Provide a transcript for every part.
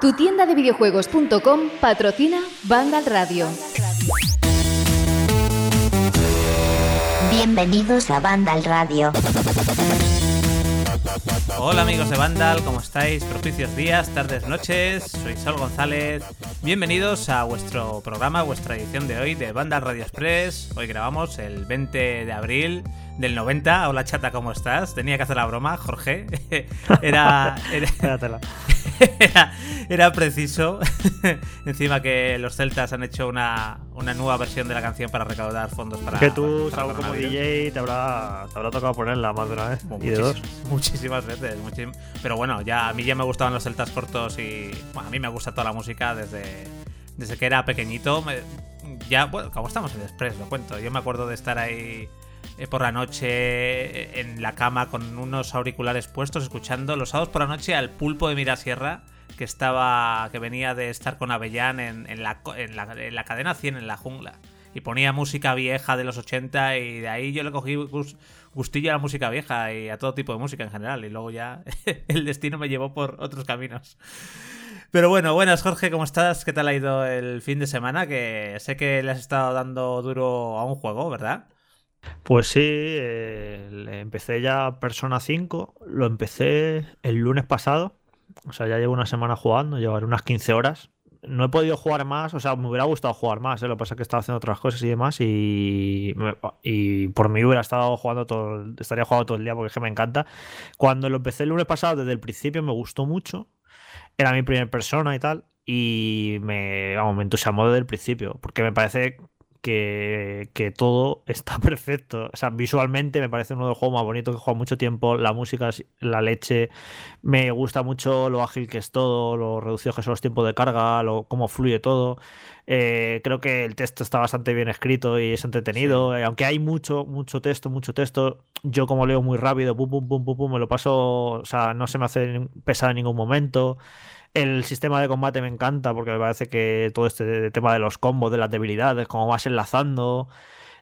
Tu tienda de videojuegos.com patrocina Vandal Radio. Bienvenidos a Vandal Radio. Hola amigos de Vandal, ¿cómo estáis? Propicios días, tardes, noches. Soy Saul González. Bienvenidos a vuestro programa, vuestra edición de hoy de Vandal Radio Express. Hoy grabamos el 20 de abril del 90. Hola chata, ¿cómo estás? Tenía que hacer la broma, Jorge. Era. Era, era, preciso. Encima que los celtas han hecho una, una, nueva versión de la canción para recaudar fondos para. Que tú, para, como DJ, te habrá, te habrá tocado ponerla más de una vez. y de dos. Muchísimas veces. pero bueno, ya a mí ya me gustaban los celtas cortos y. Bueno, a mí me gusta toda la música desde, desde que era pequeñito. ya, bueno, como estamos en Express, lo cuento. Yo me acuerdo de estar ahí por la noche eh, en la cama con unos auriculares puestos, escuchando los sábados por la noche al pulpo de Mirasierra, que estaba. que venía de estar con Avellán en, la, en, la, cadena 100 en la jungla. Y ponía música vieja de los 80 y de ahí yo le cogí gustillo a la música vieja y a todo tipo de música en general. Y luego ya el destino me llevó por otros caminos. Pero bueno, buenas Jorge, ¿cómo estás? ¿Qué tal ha ido el fin de semana? Que sé que le has estado dando duro a un juego, ¿verdad? Pues sí, eh, empecé ya Persona 5, lo empecé el lunes pasado, o sea, ya llevo una semana jugando, llevaré unas 15 horas. No he podido jugar más, o sea, me hubiera gustado jugar más, ¿eh? lo que pasa es que estaba haciendo otras cosas y demás y, y por mí hubiera estado jugando todo, estaría jugando todo el día porque es que me encanta. Cuando lo empecé el lunes pasado, desde el principio me gustó mucho, era mi primera persona y tal, y me, vamos, me entusiasmó desde el principio, porque me parece que, todo está perfecto. O sea, visualmente me parece uno de los juegos más bonitos que he jugado mucho tiempo. La música es la leche. Me gusta mucho lo ágil que es todo, lo reducido que son los tiempos de carga, lo, cómo fluye todo. Eh, creo que el texto está bastante bien escrito y es entretenido. Eh, aunque hay mucho, mucho texto, mucho texto, yo como leo muy rápido, pum, pum, pum, pum, pum, me lo paso. O sea, no se me hace pesado en ningún momento. El sistema de combate me encanta porque me parece que todo este tema de los combos, de las debilidades, cómo vas enlazando,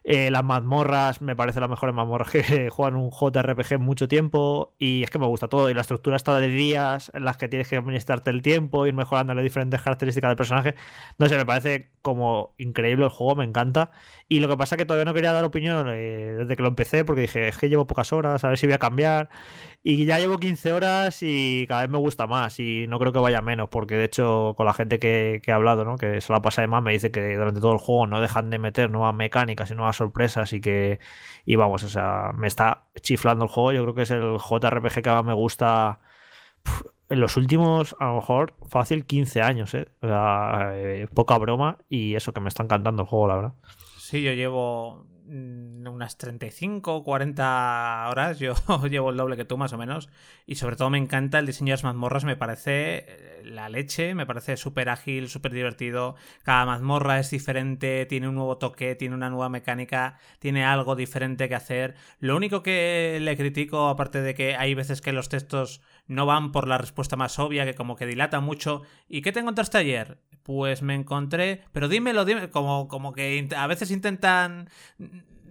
eh, las mazmorras, me parece las mejores mazmorras que juegan un JRPG mucho tiempo. Y es que me gusta todo. Y la estructura está de días en las que tienes que administrarte el tiempo, ir mejorando las diferentes características del personaje. No sé, me parece como increíble el juego, me encanta. Y lo que pasa es que todavía no quería dar opinión eh, desde que lo empecé, porque dije, es que llevo pocas horas, a ver si voy a cambiar. Y ya llevo 15 horas y cada vez me gusta más. Y no creo que vaya menos, porque de hecho, con la gente que, he hablado, ¿no? que se la pasa de más, me dice que durante todo el juego no dejan de meter nuevas mecánicas y nuevas sorpresas. Y que, y vamos, o sea, me está chiflando el juego. Yo creo que es el JRPG que más me gusta. en los últimos, a lo mejor, fácil 15 años, ¿eh? O sea, eh, poca broma y eso que me está encantando el juego, la verdad. Sí, yo llevo unas 35 40 horas, yo llevo el doble que tú más o menos, y sobre todo me encanta el diseño de las mazmorras, me parece eh, la leche, me parece súper ágil, súper divertido, cada mazmorra es diferente, tiene un nuevo toque, tiene una nueva mecánica, tiene algo diferente que hacer. Lo único que le critico, aparte de que hay veces que los textos no van por la respuesta más obvia, que como que dilata mucho, ¿y qué te encontraste ayer? Pues me encontré, pero dímelo, dime, como, como que a veces intentan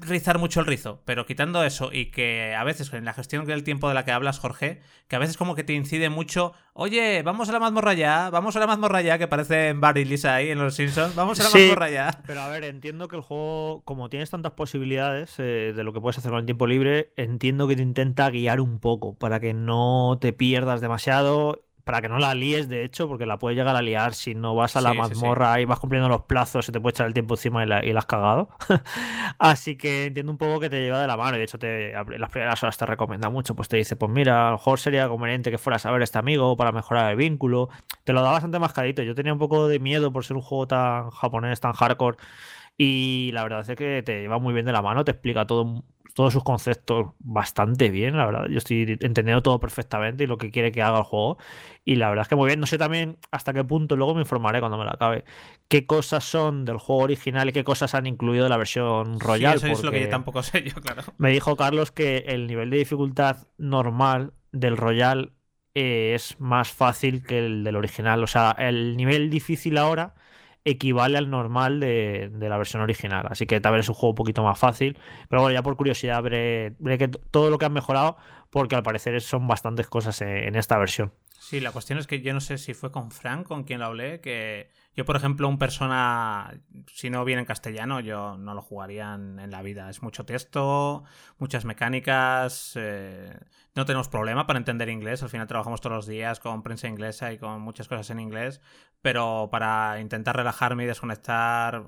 rizar mucho el rizo, pero quitando eso y que a veces en la gestión del tiempo de la que hablas, Jorge, que a veces como que te incide mucho, oye, vamos a la mazmorra ya, vamos a la mazmorra ya, que parece en Barry Lisa ahí en Los Simpsons, vamos a la mazmorra ya. Pero a ver, entiendo que el juego, como tienes tantas posibilidades eh, de lo que puedes hacer con el tiempo libre, entiendo que te intenta guiar un poco para que no te pierdas demasiado para que no la líes, de hecho, porque la puedes llegar a liar si no vas a la mazmorra y vas cumpliendo los plazos, se te puede echar el tiempo encima y la, has cagado. Así que entiendo un poco que te lleva de la mano y de hecho te, las primeras horas te recomienda mucho, pues te dice, pues mira, a lo mejor sería conveniente que fueras a ver a este amigo para mejorar el vínculo. Te lo da bastante mascadito. Yo tenía un poco de miedo por ser un juego tan japonés, tan hardcore. Y la verdad es que te lleva muy bien de la mano, te explica todo todos sus conceptos bastante bien, la verdad. Yo estoy entendiendo todo perfectamente y lo que quiere que haga el juego. Y la verdad es que muy bien. No sé también hasta qué punto, luego me informaré cuando me la acabe, qué cosas son del juego original y qué cosas han incluido de la versión Royal. eso es lo que yo tampoco sé yo, claro. Me dijo Carlos que el nivel de dificultad normal del Royal eh, es más fácil que el del original. O sea, el nivel difícil ahora equivale al normal de, la versión original. Así que tal vez es un juego un poquito más fácil. Pero bueno, ya por curiosidad veré, que todo lo que han mejorado, porque al parecer son bastantes cosas en, esta versión. Sí, la cuestión es que yo no sé si fue con Frank con quien lo hablé, que yo, por ejemplo, un persona, si no viene en castellano, yo no lo jugaría en, la vida. Es mucho texto, muchas mecánicas, eh, no tenemos problema para entender inglés. Al final trabajamos todos los días con prensa inglesa y con muchas cosas en inglés, pero para intentar relajarme y desconectar,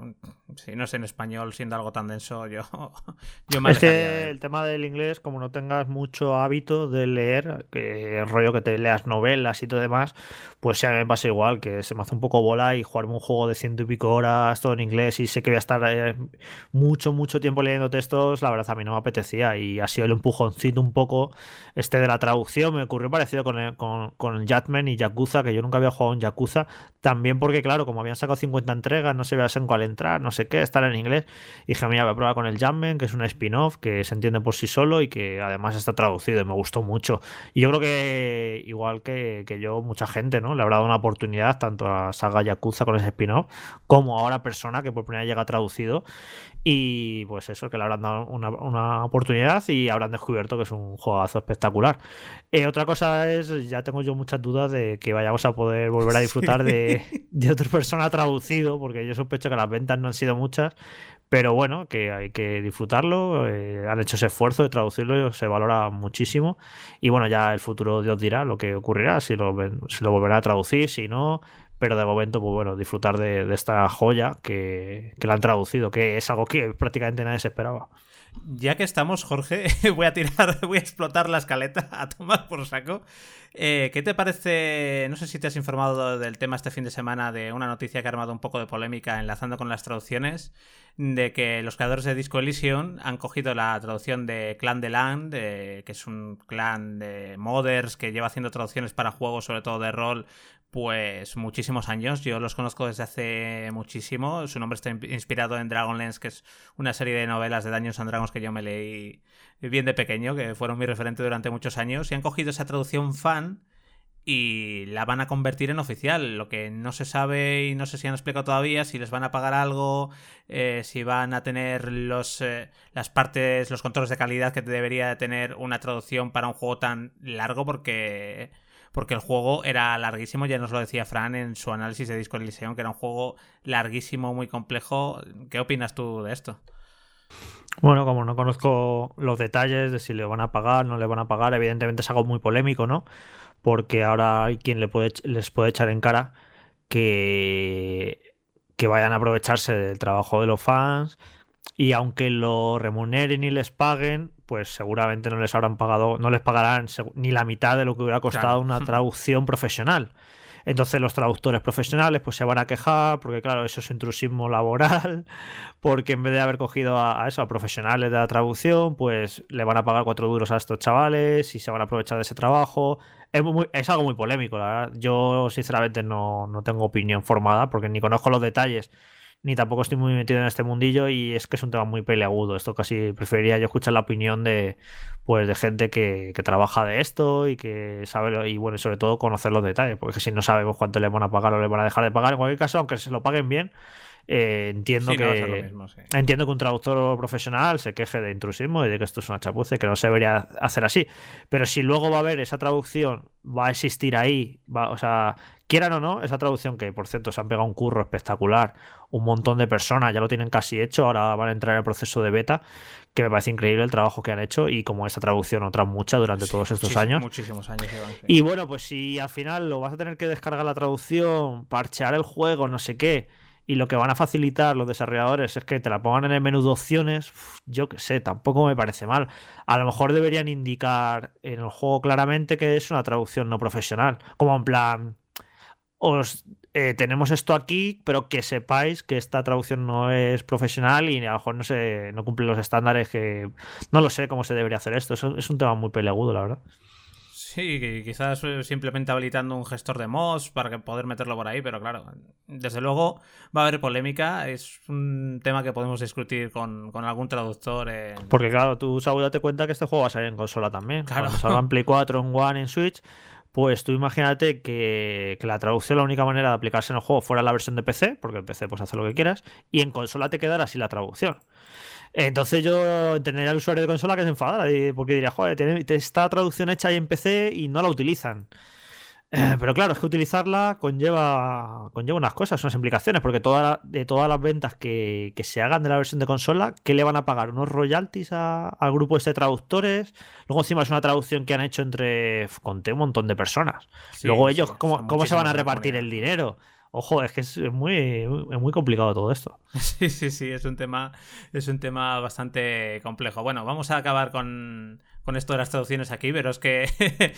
si no es en español, siendo algo tan denso, yo, yo me Es que el tema del inglés, como no tengas mucho hábito de leer, que el rollo que te leas novelas y todo demás, pues sí, a mí me pasa igual, que se me hace un poco bola y jugarme un juego de ciento y pico horas, todo en inglés, y sé que voy a estar eh, mucho, mucho tiempo leyendo textos, la verdad a mí no me apetecía y ha sido el empujoncito un poco este de la traducción. Me ocurrió parecido con, el, con, con Jatman y Yakuza, que yo nunca había jugado en Yakuza, también porque, claro, como habían sacado 50 entregas, no sabía en cuál entrar, no sé qué, estar en inglés, y dije, mira, voy a probar con el Jatman, que es un spin-off, que se entiende por sí solo y que además está traducido me gustó mucho. Y yo creo que, igual que, que yo, mucha gente, ¿no? Le habrá dado una oportunidad tanto a saga Yakuza con ese spin-off, como ahora Persona, que por primera vez llega traducido. Y pues eso, que le habrán dado una, oportunidad y habrán descubierto que es un juegazo espectacular. Eh, otra cosa es, ya tengo yo muchas dudas de que vayamos a poder volver a disfrutar de, de otra persona traducido, porque yo sospecho que las ventas no han sido muchas, pero bueno, que hay que disfrutarlo, eh, han hecho ese esfuerzo de traducirlo, se valora muchísimo y bueno, ya el futuro Dios dirá lo que ocurrirá, si lo, si lo volverá a traducir, si no, pero de momento, pues bueno, disfrutar de, esta joya que, que la han traducido, que es algo que prácticamente nadie se esperaba. Ya que estamos, Jorge, voy a tirar, voy a explotar la escaleta a tomar por saco. Eh, ¿Qué te parece? No sé si te has informado del tema este fin de semana de una noticia que ha armado un poco de polémica enlazando con las traducciones, de que los creadores de Disco Elysium han cogido la traducción de Clan de Land, que es un clan de modders que lleva haciendo traducciones para juegos, sobre todo de rol, pues muchísimos años. Yo los conozco desde hace muchísimo. Su nombre está inspirado en Dragonlance, que es una serie de novelas de Dungeons and Dragons que yo me leí bien de pequeño, que fueron mi referente durante muchos años. Y han cogido esa traducción fan y la van a convertir en oficial. Lo que no se sabe y no sé si han explicado todavía, si les van a pagar algo, eh, si van a tener los, eh, las partes, los controles de calidad que debería tener una traducción para un juego tan largo, porque porque el juego era larguísimo, ya nos lo decía Fran en su análisis de Disco Elysium, que era un juego larguísimo, muy complejo. ¿Qué opinas tú de esto? Bueno, como no conozco los detalles de si le van a pagar, no le van a pagar, evidentemente es algo muy polémico, ¿no? Porque ahora hay quien le puede, les puede echar en cara que, que vayan a aprovecharse del trabajo de los fans y aunque lo remuneren y les paguen, pues seguramente no les habrán pagado, no les pagarán ni la mitad de lo que hubiera costado una traducción profesional. Entonces los traductores profesionales pues se van a quejar porque claro, eso es intrusismo laboral, porque en vez de haber cogido a, eso, a profesionales de la traducción, pues le van a pagar cuatro duros a estos chavales y se van a aprovechar de ese trabajo. Es, es algo muy polémico, la verdad. Yo sinceramente no, no tengo opinión formada porque ni conozco los detalles ni tampoco estoy muy metido en este mundillo y es que es un tema muy peleagudo. Esto casi preferiría yo escuchar la opinión de pues de gente que, trabaja de esto y que sabe y bueno, sobre todo conocer los detalles, porque si no sabemos cuánto le van a pagar o le van a dejar de pagar, en cualquier caso, aunque se lo paguen bien, eh, entiendo que entiendo que un traductor profesional se queje de intrusismo y de que esto es una chapuza y que no se debería hacer así. Pero si luego va a haber esa traducción, va a existir ahí, va, o sea, quieran o no, esa traducción que por cierto se han pegado un curro espectacular, un montón de personas ya lo tienen casi hecho, ahora van a entrar en el proceso de beta, que me parece increíble el trabajo que han hecho y como esa traducción otra mucha durante todos estos años. Muchísimos años. Y bueno, pues si al final lo vas a tener que descargar la traducción, parchear el juego, no sé qué, y lo que van a facilitar los desarrolladores es que te la pongan en el menú de opciones, yo qué sé, tampoco me parece mal. A lo mejor deberían indicar en el juego claramente que es una traducción no profesional, como en plan os eh, tenemos esto aquí, pero que sepáis que esta traducción no es profesional y a lo mejor no se no cumple los estándares que no lo sé cómo se debería hacer esto. Es, un tema muy peleagudo, la verdad. Sí, quizás simplemente habilitando un gestor de mods para poder meterlo por ahí, pero claro, desde luego va a haber polémica. Es un tema que podemos discutir con, algún traductor. Porque claro, tú, Saúl, date cuenta que este juego va a salir en consola también. Claro. Cuando salga en Play 4, en One, en Switch, pues tú imagínate que, la traducción, la única manera de aplicarse en el juego fuera la versión de PC, porque en PC pues hace lo que quieras, y en consola te quedara así la traducción. Entonces yo entendería al usuario de consola que se enfadara, porque diría, joder, está traducción hecha ahí en PC y no la utilizan. Eh, pero claro, es que utilizarla conlleva, conlleva unas cosas, unas implicaciones, porque toda de todas las ventas que, se hagan de la versión de consola, ¿qué le van a pagar? ¿Unos royalties al grupo este de traductores? Luego encima es una traducción que han hecho entre, conté un montón de personas. Luego ellos, ¿cómo, ¿cómo se van a repartir el dinero? Ojo, es que es muy, muy complicado todo esto. Sí, sí, sí, es un tema, es un tema bastante complejo. Bueno, vamos a acabar con, esto de las traducciones aquí, pero es que.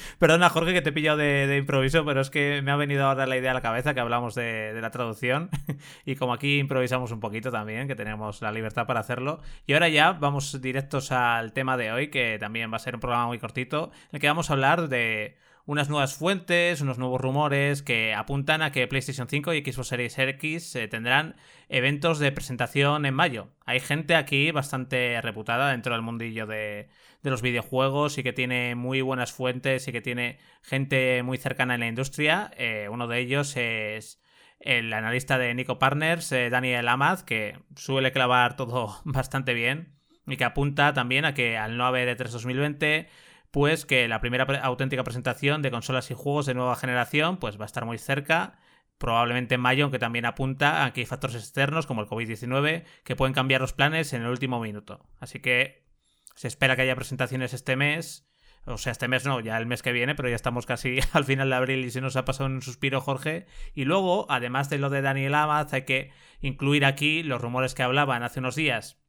Perdona, Jorge, que te he pillado de, improviso, pero es que me ha venido ahora la idea a la cabeza que hablamos de, la traducción. y como aquí improvisamos un poquito también, que tenemos la libertad para hacerlo. Y ahora ya vamos directos al tema de hoy, que también va a ser un programa muy cortito, en el que vamos a hablar de unas nuevas fuentes, unos nuevos rumores que apuntan a que PlayStation 5 y Xbox Series X eh, tendrán eventos de presentación en mayo. Hay gente aquí bastante reputada dentro del mundillo de, los videojuegos y que tiene muy buenas fuentes y que tiene gente muy cercana en la industria. Eh, uno de ellos es el analista de Nico Partners, eh, Daniel Amaz, que suele clavar todo bastante bien y que apunta también a que al no haber E3 2020 pues que la primera auténtica presentación de consolas y juegos de nueva generación pues va a estar muy cerca, probablemente en mayo, aunque también apunta a que hay factores externos como el COVID-19 que pueden cambiar los planes en el último minuto. Así que se espera que haya presentaciones este mes. O sea, este mes no, ya el mes que viene, pero ya estamos casi al final de abril y se nos ha pasado un suspiro, Jorge. Y luego, además de lo de Daniel Amaz, hay que incluir aquí los rumores que hablaban hace unos días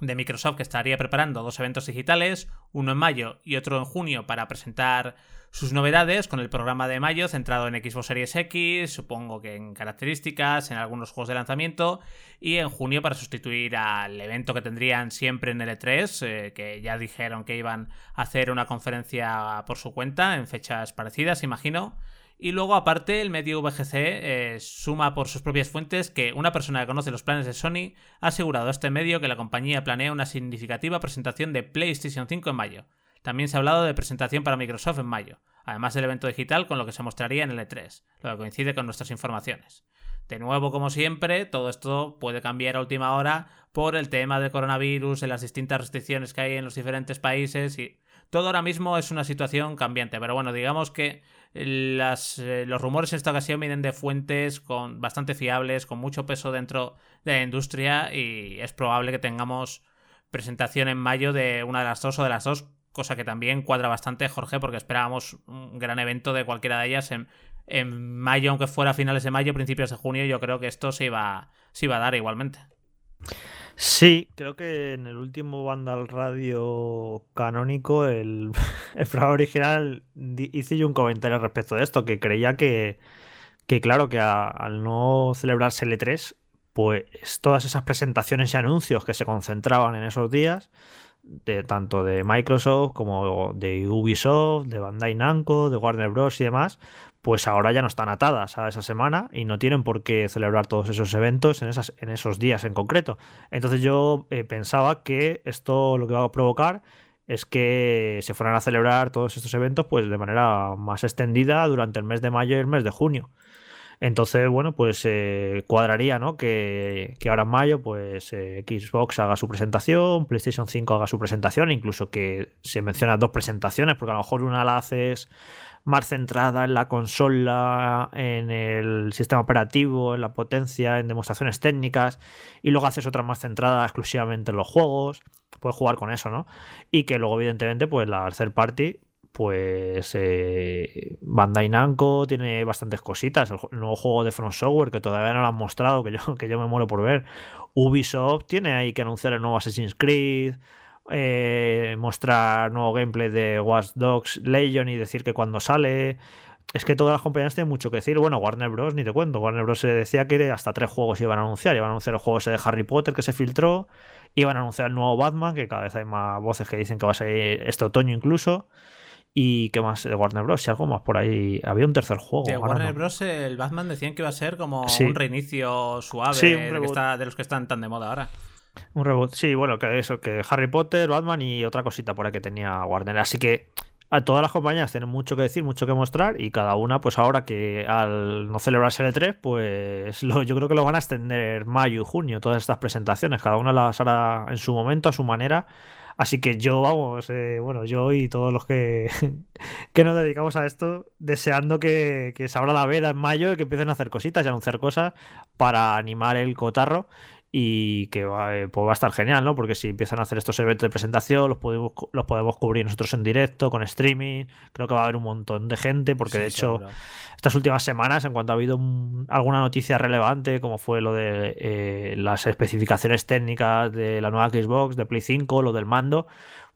de Microsoft que estaría preparando dos eventos digitales, uno en mayo y otro en junio para presentar sus novedades con el programa de mayo centrado en Xbox Series X, supongo que en características, en algunos juegos de lanzamiento y en junio para sustituir al evento que tendrían siempre en el E3, eh, que ya dijeron que iban a hacer una conferencia por su cuenta en fechas parecidas, imagino. Y luego, aparte, el medio VGC eh, suma por sus propias fuentes que una persona que conoce los planes de Sony ha asegurado a este medio que la compañía planea una significativa presentación de PlayStation 5 en mayo. También se ha hablado de presentación para Microsoft en mayo, además del evento digital con lo que se mostraría en el E3, lo que coincide con nuestras informaciones. De nuevo, como siempre, todo esto puede cambiar a última hora por el tema del coronavirus, de las distintas restricciones que hay en los diferentes países y todo ahora mismo es una situación cambiante. Pero bueno, digamos que las, eh, los rumores en esta ocasión vienen de fuentes con, bastante fiables, con mucho peso dentro de la industria y es probable que tengamos presentación en mayo de una de las dos o de las dos, cosa que también cuadra bastante, Jorge, porque esperábamos un gran evento de cualquiera de ellas en, en mayo, aunque fuera a finales de mayo, principios de junio, yo creo que esto se iba, se iba a dar igualmente. Sí, creo que en el último Vandal Radio canónico, el, el programa original, hice yo un comentario respecto de esto, que creía que, que claro, que al no celebrarse el E3, pues todas esas presentaciones y anuncios que se concentraban en esos días, de tanto de Microsoft como de Ubisoft, de Bandai Namco, de Warner Bros. y demás, pues ahora ya no están atadas a esa semana y no tienen por qué celebrar todos esos eventos en, esas, en esos días en concreto. Entonces yo eh, pensaba que esto lo que va a provocar es que se fueran a celebrar todos estos eventos pues de manera más extendida durante el mes de mayo y el mes de junio. Entonces, bueno, pues eh, cuadraría, ¿no? Que, ahora en mayo, pues eh, Xbox haga su presentación, PlayStation 5 haga su presentación, incluso que se mencionan dos presentaciones, porque a lo mejor una la haces más centrada en la consola, en el sistema operativo, en la potencia, en demostraciones técnicas, y luego haces otra más centrada exclusivamente en los juegos, puedes jugar con eso, ¿no? Y que luego, evidentemente, pues la third party, pues eh, Bandai Namco tiene bastantes cositas. El, nuevo juego de Front Software que todavía no lo han mostrado, que yo, que yo me muero por ver. Ubisoft tiene ahí que anunciar el nuevo Assassin's Creed. Eh, mostrar nuevo gameplay de Watch Dogs Legion y decir que cuando sale. Es que todas las compañías tienen mucho que decir. Bueno, Warner Bros. ni te cuento. Warner Bros. se decía que hasta tres juegos iban a anunciar. Iban a anunciar el juego ese de Harry Potter que se filtró. Iban a anunciar el nuevo Batman, que cada vez hay más voces que dicen que va a salir este otoño incluso. ¿Y qué más de Warner Bros? Si algo más por ahí. Había un tercer juego. De Warner Bros. El Batman decían que iba a ser como un reinicio suave de los que están tan de moda ahora. Un reboot, sí, bueno, que eso, que Harry Potter, Batman y otra cosita por ahí que tenía Warner. Así que a todas las compañías tienen mucho que decir, mucho que mostrar y cada una, pues ahora que al no celebrarse el 3 e pues yo creo que lo van a extender mayo y junio, todas estas presentaciones. Cada una las hará en su momento, a su manera, Así que yo, vamos, eh, bueno, yo y todos los que, que nos dedicamos a esto, deseando que, que se abra la veda en mayo y que empiecen a hacer cositas y anunciar cosas para animar el cotarro y que va, eh, pues va a estar genial, ¿no? Porque si empiezan a hacer estos eventos de presentación, los podemos, los podemos cubrir nosotros en directo, con streaming, creo que va a haber un montón de gente, porque de hecho estas últimas semanas, en cuanto ha habido alguna noticia relevante, como fue lo de eh, las especificaciones técnicas de la nueva Xbox, de Play 5, lo del mando,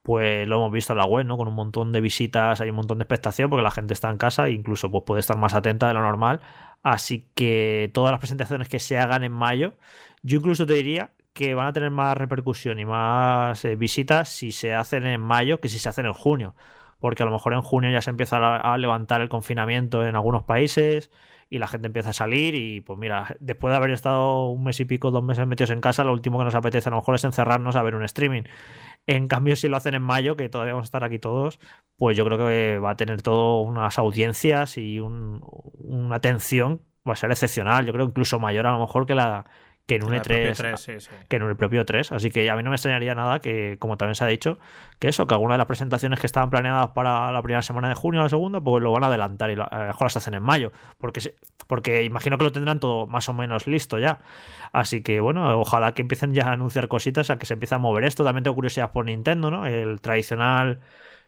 pues lo hemos visto en la web, ¿no? Con un montón de visitas, hay un montón de expectación porque la gente está en casa e incluso pues, puede estar más atenta de lo normal. Así que todas las presentaciones que se hagan en mayo, yo incluso te diría que van a tener más repercusión y más eh, visitas si se hacen en mayo que si se hacen en junio. Porque a lo mejor en junio ya se empieza a, levantar el confinamiento en algunos países y la gente empieza a salir y pues mira, después de haber estado un mes y pico, dos meses metidos en casa, lo último que nos apetece a lo mejor es encerrarnos a ver un streaming. En cambio, si lo hacen en mayo, que todavía vamos a estar aquí todos, pues yo creo que va a tener todo unas audiencias y una atención, va a ser excepcional. Yo creo incluso mayor a lo mejor que la, que en un E3, e que en el propio 3. Así que a mí no me extrañaría nada que, como también se ha dicho, que eso, que alguna de las presentaciones que estaban planeadas para la primera semana de junio o la segunda, pues lo van a adelantar y a lo mejor las hacen en mayo. Porque, porque imagino que lo tendrán todo más o menos listo ya. Así que bueno, ojalá que empiecen ya a anunciar cositas, a que se empiece a mover esto. También tengo curiosidad por Nintendo, ¿no? El tradicional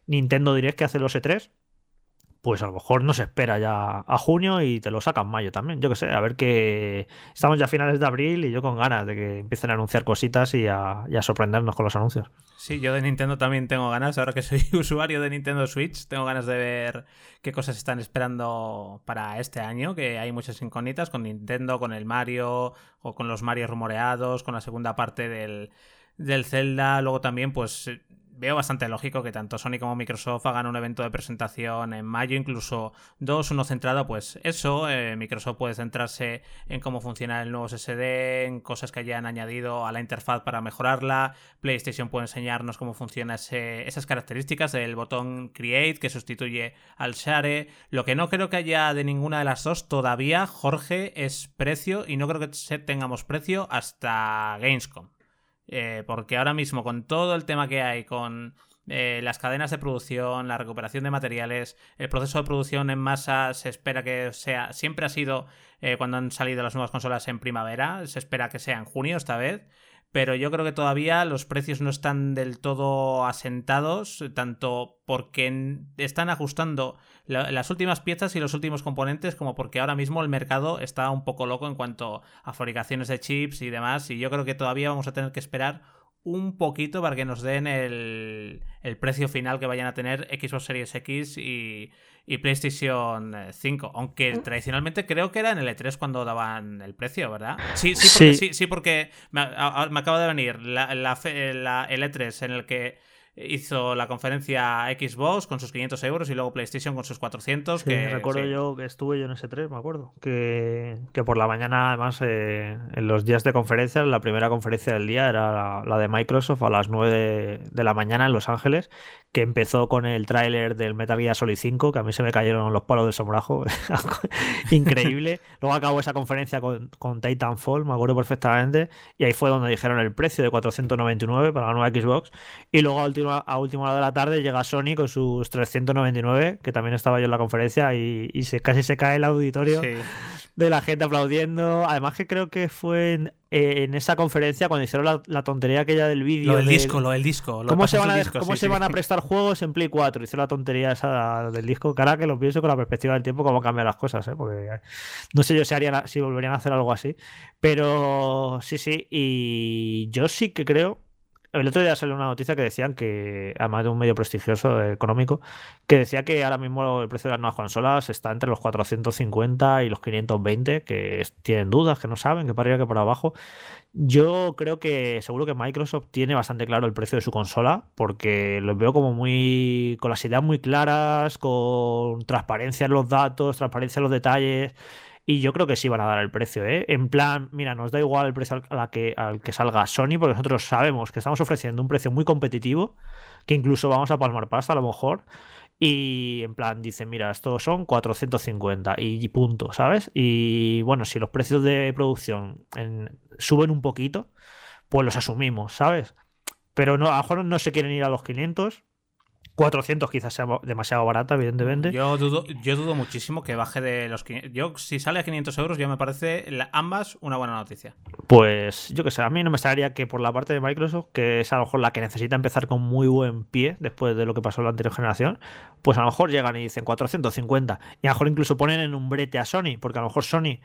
Nintendo Direct que hace los E3 pues a lo mejor no se espera ya a junio y te lo sacan mayo también. Yo qué sé, a ver que estamos ya a finales de abril y yo con ganas de que empiecen a anunciar cositas y a, sorprendernos con los anuncios. Sí, yo de Nintendo también tengo ganas, ahora que soy usuario de Nintendo Switch, tengo ganas de ver qué cosas están esperando para este año, que hay muchas incógnitas con Nintendo, con el Mario o con los Mario rumoreados, con la segunda parte del, del Zelda, luego también pues veo bastante lógico que tanto Sony como Microsoft hagan un evento de presentación en mayo, incluso dos, uno centrado, pues eso, eh, Microsoft puede centrarse en cómo funciona el nuevo SSD, en cosas que hayan añadido a la interfaz para mejorarla, PlayStation puede enseñarnos cómo funcionan esas características del botón Create que sustituye al Share, lo que no creo que haya de ninguna de las dos todavía, Jorge, es precio y no creo que tengamos precio hasta Gamescom. Eh, porque ahora mismo con todo el tema que hay, con eh, las cadenas de producción, la recuperación de materiales, el proceso de producción en masa se espera que sea, siempre ha sido eh, cuando han salido las nuevas consolas en primavera, se espera que sea en junio esta vez pero yo creo que todavía los precios no están del todo asentados, tanto porque están ajustando las últimas piezas y los últimos componentes, como porque ahora mismo el mercado está un poco loco en cuanto a fabricaciones de chips y demás, y yo creo que todavía vamos a tener que esperar un poquito para que nos den el, precio final que vayan a tener Xbox Series X y, PlayStation 5. Aunque mm. tradicionalmente creo que era en el E3 cuando daban el precio, ¿verdad? Sí, sí, porque, sí. sí, porque me, acaba de venir la, la, el E3 en el que hizo la conferencia Xbox con sus 500 euros y luego PlayStation con sus 400. que, recuerdo yo que estuve yo en ese 3, me acuerdo. Que, por la mañana, además, eh, en los días de conferencia, la primera conferencia del día era la, de Microsoft a las 9 de, la mañana en Los Ángeles, que empezó con el tráiler del Metal Gear Solid 5, que a mí se me cayeron los palos del sombrajo. Increíble. luego acabó esa conferencia con, con Titanfall, me acuerdo perfectamente, y ahí fue donde dijeron el precio de 499 para la nueva Xbox. Y luego al a última hora de la tarde llega Sony con sus 399, que también estaba yo en la conferencia, y, se, casi se cae el auditorio de la gente aplaudiendo. Además que creo que fue en, esa conferencia cuando hicieron la, tontería aquella del vídeo. Lo del disco, lo del disco. ¿Cómo, se van, a, ¿cómo se van a prestar juegos en Play 4? Hicieron la tontería esa del disco. Cara que lo pienso con la perspectiva del tiempo, cómo cambian las cosas, ¿eh? Porque no sé yo si, harían, si volverían a hacer algo así. Pero sí, sí. Y yo sí que creo el otro día salió una noticia que decían que, además de un medio prestigioso económico, que decía que ahora mismo el precio de las nuevas consolas está entre los 450 y los 520, que tienen dudas, que no saben, que para arriba, que para abajo. Yo creo que seguro que Microsoft tiene bastante claro el precio de su consola, porque los veo como muy. con las ideas muy claras, con transparencia en los datos, transparencia en los detalles. Y yo creo que sí van a dar el precio, ¿eh? En plan, mira, nos da igual el precio al, que, al que salga Sony, porque nosotros sabemos que estamos ofreciendo un precio muy competitivo, que incluso vamos a palmar pasta a lo mejor. Y en plan, dicen, mira, estos son 450 y punto, ¿sabes? Y bueno, si los precios de producción suben un poquito, pues los asumimos, ¿sabes? pero no, a lo mejor no se quieren ir a los 500 400 quizás sea demasiado barata, evidentemente. Yo dudo, yo dudo muchísimo que baje de los 500. Yo, si sale a 500 euros, ya me parece ambas una buena noticia. Pues yo que sé, a mí no me extrañaría que por la parte de Microsoft, que es a lo mejor la que necesita empezar con muy buen pie después de lo que pasó en la anterior generación, pues a lo mejor llegan y dicen 450. Y a lo mejor incluso ponen en un brete a Sony, porque a lo mejor Sony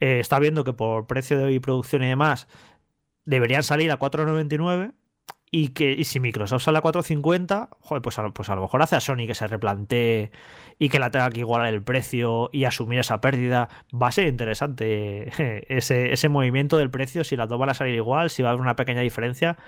eh, está viendo que por precio de producción y demás deberían salir a 499 y que y si Microsoft sale a 450, joder, pues a, pues a lo mejor hace a Sony que se replantee y que la tenga que igualar el precio y asumir esa pérdida. Va a ser interesante ese, ese movimiento del precio, si las dos van a salir igual, si va a haber una pequeña diferencia.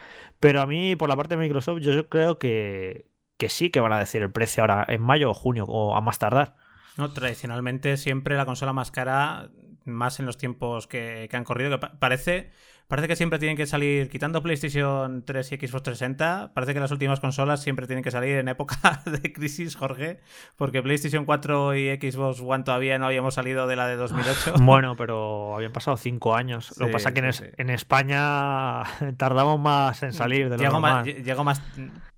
Pero a mí, por la parte de Microsoft, yo creo que, que sí que van a decir el precio ahora en mayo o junio o a más tardar. No, tradicionalmente siempre la consola más cara, más en los tiempos que, que han corrido, que parece Parece que siempre tienen que salir, quitando PlayStation 3 y Xbox 360, parece que las últimas consolas siempre tienen que salir en época de crisis, Jorge, porque PlayStation 4 y Xbox One todavía no habíamos salido de la de 2008. Bueno, pero habían pasado cinco años. Lo que pasa es que en, España tardamos más en salir de lo normal. llegó más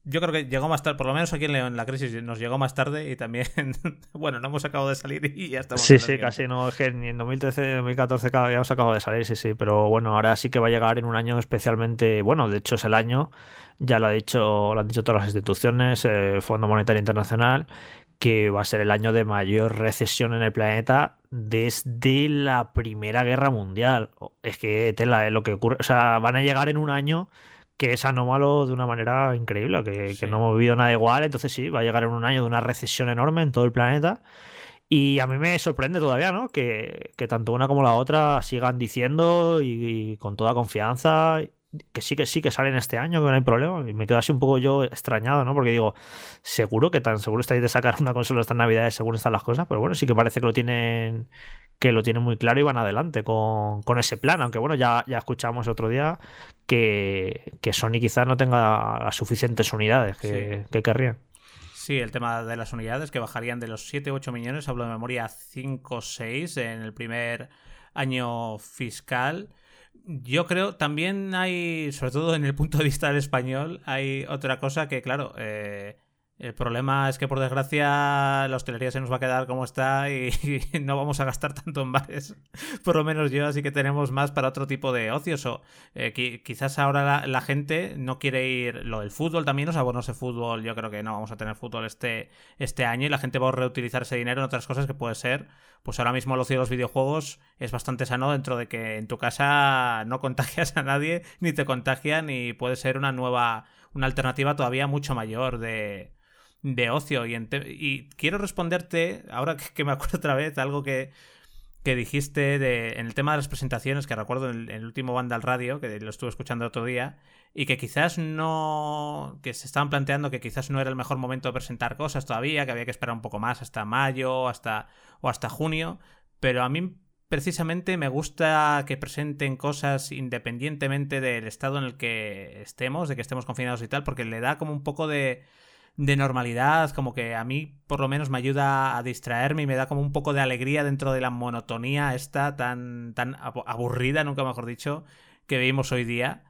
yo creo que llegó más tarde, por lo menos aquí en León, la crisis nos llegó más tarde y también, bueno, no hemos acabado de salir y ya estamos. Sí, sí, casi no, es que ni en 2013, 2014 ya hemos acabado de salir, sí, sí, pero bueno, ahora sí que va a llegar en un año especialmente, bueno, de hecho es el año, ya lo, ha dicho, lo han dicho todas las instituciones, el Fondo Monetario Internacional, que va a ser el año de mayor recesión en el planeta desde la Primera Guerra Mundial. Es que tela, lo que ocurre, o sea, van a llegar en un año que es anómalo de una manera increíble, que, no hemos vivido nada igual, entonces sí, va a llegar en un año de una recesión enorme en todo el planeta. Y a mí me sorprende todavía, ¿no? Que, tanto una como la otra sigan diciendo y, con toda confianza que sí, que sí, que salen este año, que no hay problema. Y me quedo así un poco yo extrañado, ¿no? Porque digo, seguro que tan seguro estáis de sacar una consola estas navidades según están las cosas, pero bueno, sí que parece que lo tienen que lo tienen muy claro y van adelante con, ese plan. Aunque bueno, ya, ya escuchamos otro día que, que Sony quizás no tenga las suficientes unidades que, querrían. Sí, el tema de las unidades que bajarían de los 7 8 millones, hablo de memoria, 5 o 6 en el primer año fiscal. Yo creo también hay, sobre todo en el punto de vista del español, hay otra cosa que, claro, eh, el problema es que por desgracia la hostelería se nos va a quedar como está y, no vamos a gastar tanto en bares. Por lo menos yo, así que tenemos más para otro tipo de ocios. O, eh, quizás ahora la, gente no quiere ir. Lo del fútbol también, los abonos de fútbol, yo creo que no vamos a tener fútbol este, este año y la gente va a reutilizar ese dinero en otras cosas que puede ser. Pues ahora mismo el ocio de los videojuegos es bastante sano dentro de que en tu casa no contagias a nadie, ni te contagian y puede ser una nueva, una alternativa todavía mucho mayor de de ocio. Y, y quiero responderte, ahora que, me acuerdo otra vez, algo que, que dijiste de, en el tema de las presentaciones, que recuerdo en el, último banda al radio, que lo estuve escuchando otro día, y que quizás no. que se estaban planteando que quizás no era el mejor momento de presentar cosas todavía, que había que esperar un poco más hasta mayo hasta, o hasta junio, pero a mí precisamente me gusta que presenten cosas independientemente del estado en el que estemos, de que estemos confinados y tal, porque le da como un poco de de normalidad, como que a mí por lo menos me ayuda a distraerme y me da como un poco de alegría dentro de la monotonía esta tan, tan aburrida, nunca mejor dicho, que vivimos hoy día.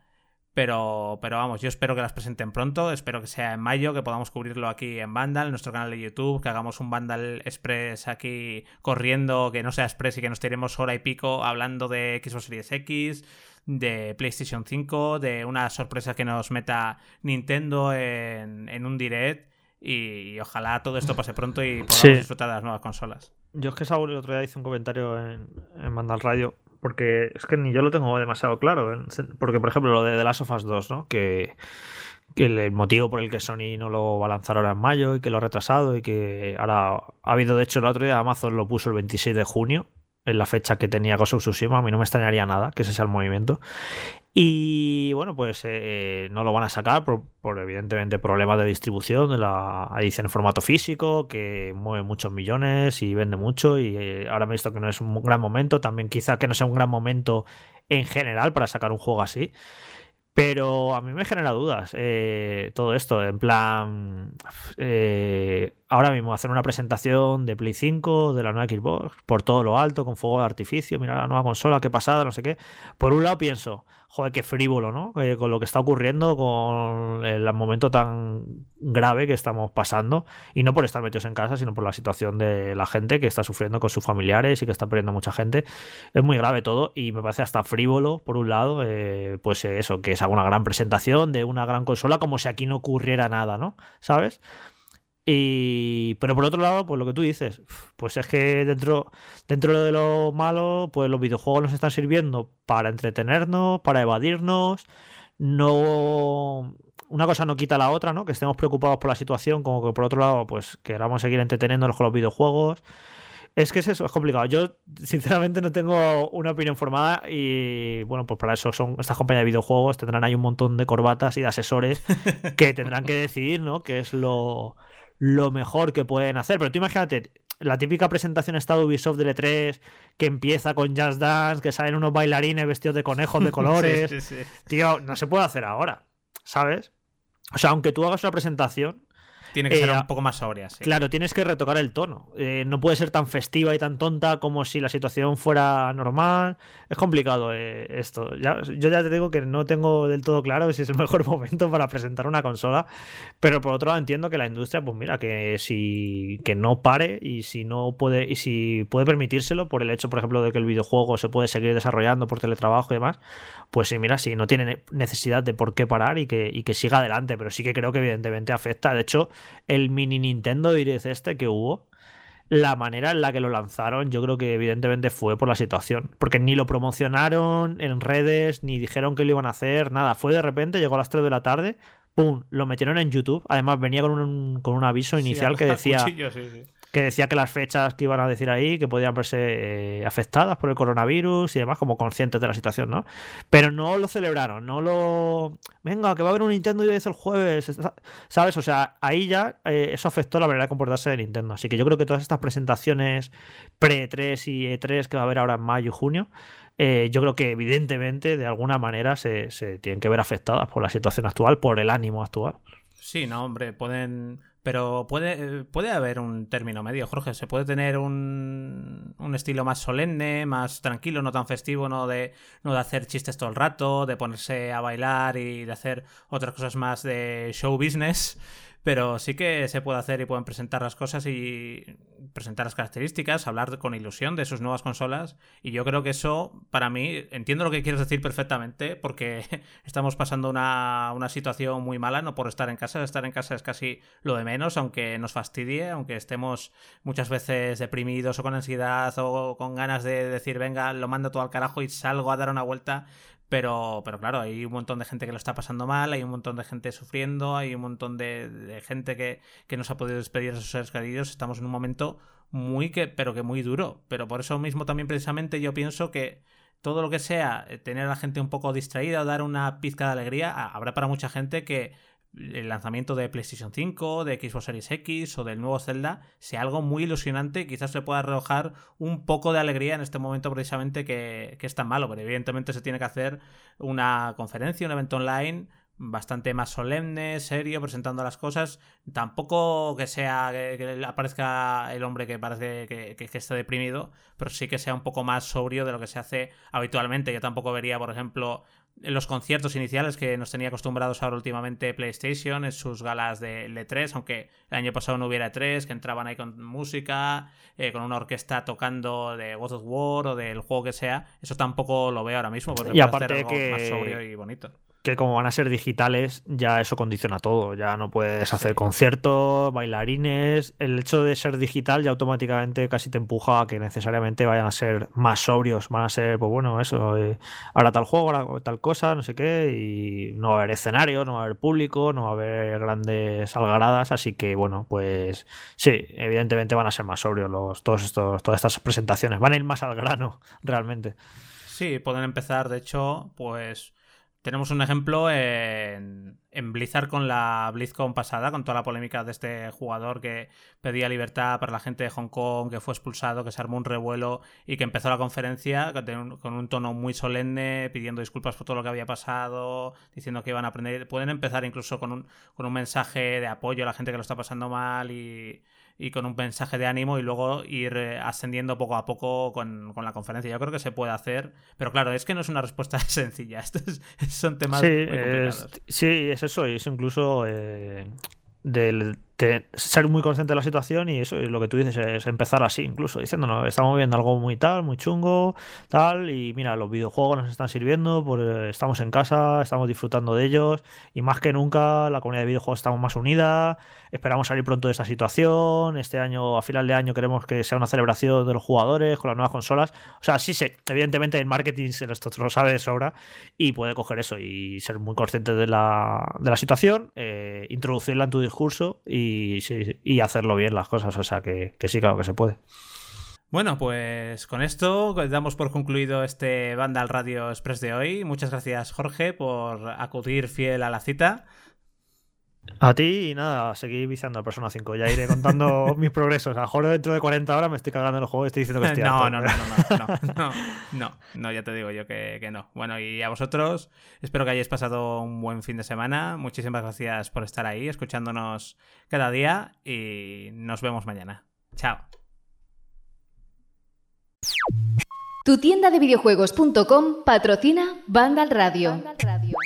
Pero, pero vamos, yo espero que las presenten pronto, espero que sea en mayo, que podamos cubrirlo aquí en Vandal, en nuestro canal de YouTube, que hagamos un Vandal Express aquí corriendo, que no sea Express y que nos tiremos hora y pico hablando de Xbox Series X, de PlayStation 5, de una sorpresa que nos meta Nintendo en, un direct. Y, ojalá todo esto pase pronto y podamos disfrutar de las nuevas consolas. Yo es que Saúl el otro día hice un comentario en, en Mandal Radio, porque es que ni yo lo tengo demasiado claro. Porque, por ejemplo, lo de The Last of Us 2, ¿no? Que, que el motivo por el que Sony no lo va a lanzar ahora en mayo y que lo ha retrasado y que ahora ha habido, de hecho, el otro día Amazon lo puso el 26 de junio en la fecha que tenía Ghost of Tsushima, a mí no me extrañaría nada que ese sea el movimiento. Y bueno, pues eh, no lo van a sacar por, evidentemente problemas de distribución de la edición en formato físico, que mueve muchos millones y vende mucho. Y eh, ahora me he visto que no es un gran momento, también quizá que no sea un gran momento en general para sacar un juego así. Pero a mí me genera dudas eh, todo esto. En plan, eh, ahora mismo hacer una presentación de Play 5, de la nueva Xbox, por todo lo alto, con fuego de artificio, mira la nueva consola, qué pasada, no sé qué. Por un lado pienso, joder, qué frívolo, ¿no? Eh, con lo que está ocurriendo, con el momento tan grave que estamos pasando, y no por estar metidos en casa, sino por la situación de la gente que está sufriendo con sus familiares y que está perdiendo mucha gente. Es muy grave todo y me parece hasta frívolo, por un lado, eh, pues eso, que es una gran presentación de una gran consola, como si aquí no ocurriera nada, ¿no? ¿Sabes? Y, pero por otro lado, pues lo que tú dices, pues es que dentro, dentro de lo malo, pues los videojuegos nos están sirviendo para entretenernos, para evadirnos. No, una cosa no quita la otra, ¿no? Que estemos preocupados por la situación, como que por otro lado, pues queramos seguir entreteniéndonos con los videojuegos. Es que es eso, es complicado. Yo, sinceramente, no tengo una opinión formada y, bueno, pues para eso son estas compañías de videojuegos, tendrán ahí un montón de corbatas y de asesores que tendrán que decidir, ¿no? Qué es lo, lo mejor que pueden hacer. Pero tú imagínate, la típica presentación está de Ubisoft de E3 que empieza con Just Dance, que salen unos bailarines vestidos de conejos de colores. Tío, no se puede hacer ahora, ¿sabes? O sea, aunque tú hagas una presentación, tiene que ser eh, un poco más sobria, sí. Claro, tienes que retocar el tono. Eh, no puede ser tan festiva y tan tonta como si la situación fuera normal. Es complicado eh, esto. yo ya te digo que no tengo del todo claro si es el mejor momento para presentar una consola. Pero por otro lado entiendo que la industria, pues mira, que si que no pare y si no puede, y si puede permitírselo por el hecho, por ejemplo, de que el videojuego se puede seguir desarrollando por teletrabajo y demás, pues sí, mira, sí, no tiene necesidad de por qué parar y que, y que siga adelante. Pero sí que creo que evidentemente afecta. De hecho, el mini Nintendo Direct este que hubo, la manera en la que lo lanzaron, yo creo que evidentemente fue por la situación. Porque ni lo promocionaron en redes, ni dijeron que lo iban a hacer, nada. Fue de repente, llegó a las 3 de la tarde, ¡pum! Lo metieron en YouTube. Además, venía con un, con un aviso inicial que decía que decía que las fechas que iban a decir ahí, que podían verse eh, afectadas por el coronavirus y demás, como conscientes de la situación, ¿no? Pero no lo celebraron, no lo... Venga, que va a haber un Nintendo y el jueves, ¿sabes? O sea, ahí ya eh, eso afectó la manera de comportarse de Nintendo. Así que yo creo que todas estas presentaciones pre-3 y E3 que va a haber ahora en mayo y junio, eh, yo creo que evidentemente de alguna manera se, se tienen que ver afectadas por la situación actual, por el ánimo actual. Sí, no, hombre, pueden pero puede, puede haber un término medio, Jorge. Se puede tener un, un, estilo más solemne, más tranquilo, no tan festivo, no de, no de hacer chistes todo el rato, de ponerse a bailar y de hacer otras cosas más de show business. Pero sí que se puede hacer y pueden presentar las cosas y presentar las características, hablar con ilusión de sus nuevas consolas. Y yo creo que eso, para mí, entiendo lo que quieres decir perfectamente, porque estamos pasando una, una situación muy mala, no por estar en casa. Estar en casa es casi lo de menos, aunque nos fastidie, aunque estemos muchas veces deprimidos o con ansiedad o con ganas de decir, venga, lo mando todo al carajo y salgo a dar una vuelta. Pero, pero claro, hay un montón de gente que lo está pasando mal, hay un montón de gente sufriendo, hay un montón de, gente que, que no se ha podido despedir de sus seres queridos. Estamos en un momento muy que, pero que muy duro. Pero por eso mismo también precisamente yo pienso que todo lo que sea eh, tener a la gente un poco distraída o dar una pizca de alegría, habrá para mucha gente que el lanzamiento de PlayStation 5, de Xbox Series X o del nuevo Zelda sea algo muy ilusionante quizás se pueda arrojar un poco de alegría en este momento precisamente que, es tan malo, pero evidentemente se tiene que hacer una conferencia, un evento online bastante más solemne, serio, presentando las cosas. Tampoco que sea que, aparezca el hombre que parece que, que, está deprimido, pero sí que sea un poco más sobrio de lo que se hace habitualmente. Yo tampoco vería, por ejemplo, en los conciertos iniciales que nos tenía acostumbrados ahora últimamente PlayStation en sus galas de L3, aunque el año pasado no hubiera 3, que entraban ahí con música, eh, con una orquesta tocando de God of War o del juego que sea, eso tampoco lo veo ahora mismo, porque y aparte que... más sobrio y bonito que como van a ser digitales, ya eso condiciona todo. Ya no puedes hacer conciertos, bailarines. El hecho de ser digital ya automáticamente casi te empuja a que necesariamente vayan a ser más sobrios. Van a ser, pues bueno, eso. Eh, ahora tal juego, ahora tal cosa, no sé qué. Y no va a haber escenario, no va a haber público, no va a haber grandes algaradas. Así que, bueno, pues sí, evidentemente van a ser más sobrios los, todos estos, todas estas presentaciones. Van a ir más al grano, realmente. Sí, pueden empezar, de hecho, pues tenemos un ejemplo en, Blizzard con la BlizzCon pasada, con toda la polémica de este jugador que pedía libertad para la gente de Hong Kong, que fue expulsado, que se armó un revuelo y que empezó la conferencia con un tono muy solemne, pidiendo disculpas por todo lo que había pasado, diciendo que iban a aprender. Pueden empezar incluso con un, con un mensaje de apoyo a la gente que lo está pasando mal y y con un mensaje de ánimo y luego ir eh, ascendiendo poco a poco con, la conferencia. Yo creo que se puede hacer, pero claro, es que no es una respuesta sencilla. Estos son temas sí, muy complicados. Es, sí, es eso, es incluso eh, del ser muy consciente de la situación y eso, y lo que tú dices es empezar así, incluso diciendo, no, estamos viendo algo muy tal, muy chungo, tal, y mira, los videojuegos nos están sirviendo, pues estamos en casa, estamos disfrutando de ellos, y más que nunca la comunidad de videojuegos estamos más unida, esperamos salir pronto de esta situación, este año, a final de año queremos que sea una celebración de los jugadores con las nuevas consolas, o sea, sí sé, evidentemente el marketing se lo sabe de sobra y puede coger eso y ser muy consciente de la, de la situación, eh, introducirla en tu discurso y y, hacerlo bien las cosas. O sea que, sí, claro que se puede. Bueno, pues con esto damos por concluido este Vandal Radio Express de hoy. Muchas gracias, Jorge, por acudir fiel a la cita. A ti y nada, seguir viciando a Persona 5. Ya iré contando mis progresos. A lo mejor dentro de 40 horas me estoy cagando en el juego y estoy diciendo que estoy no, no, no, no, no, no, no, no, ya te digo yo que, que, no. Bueno, y a vosotros, espero que hayáis pasado un buen fin de semana. Muchísimas gracias por estar ahí, escuchándonos cada día y nos vemos mañana. Chao. Tu tienda de videojuegos.com patrocina Vandal Radio. Radio.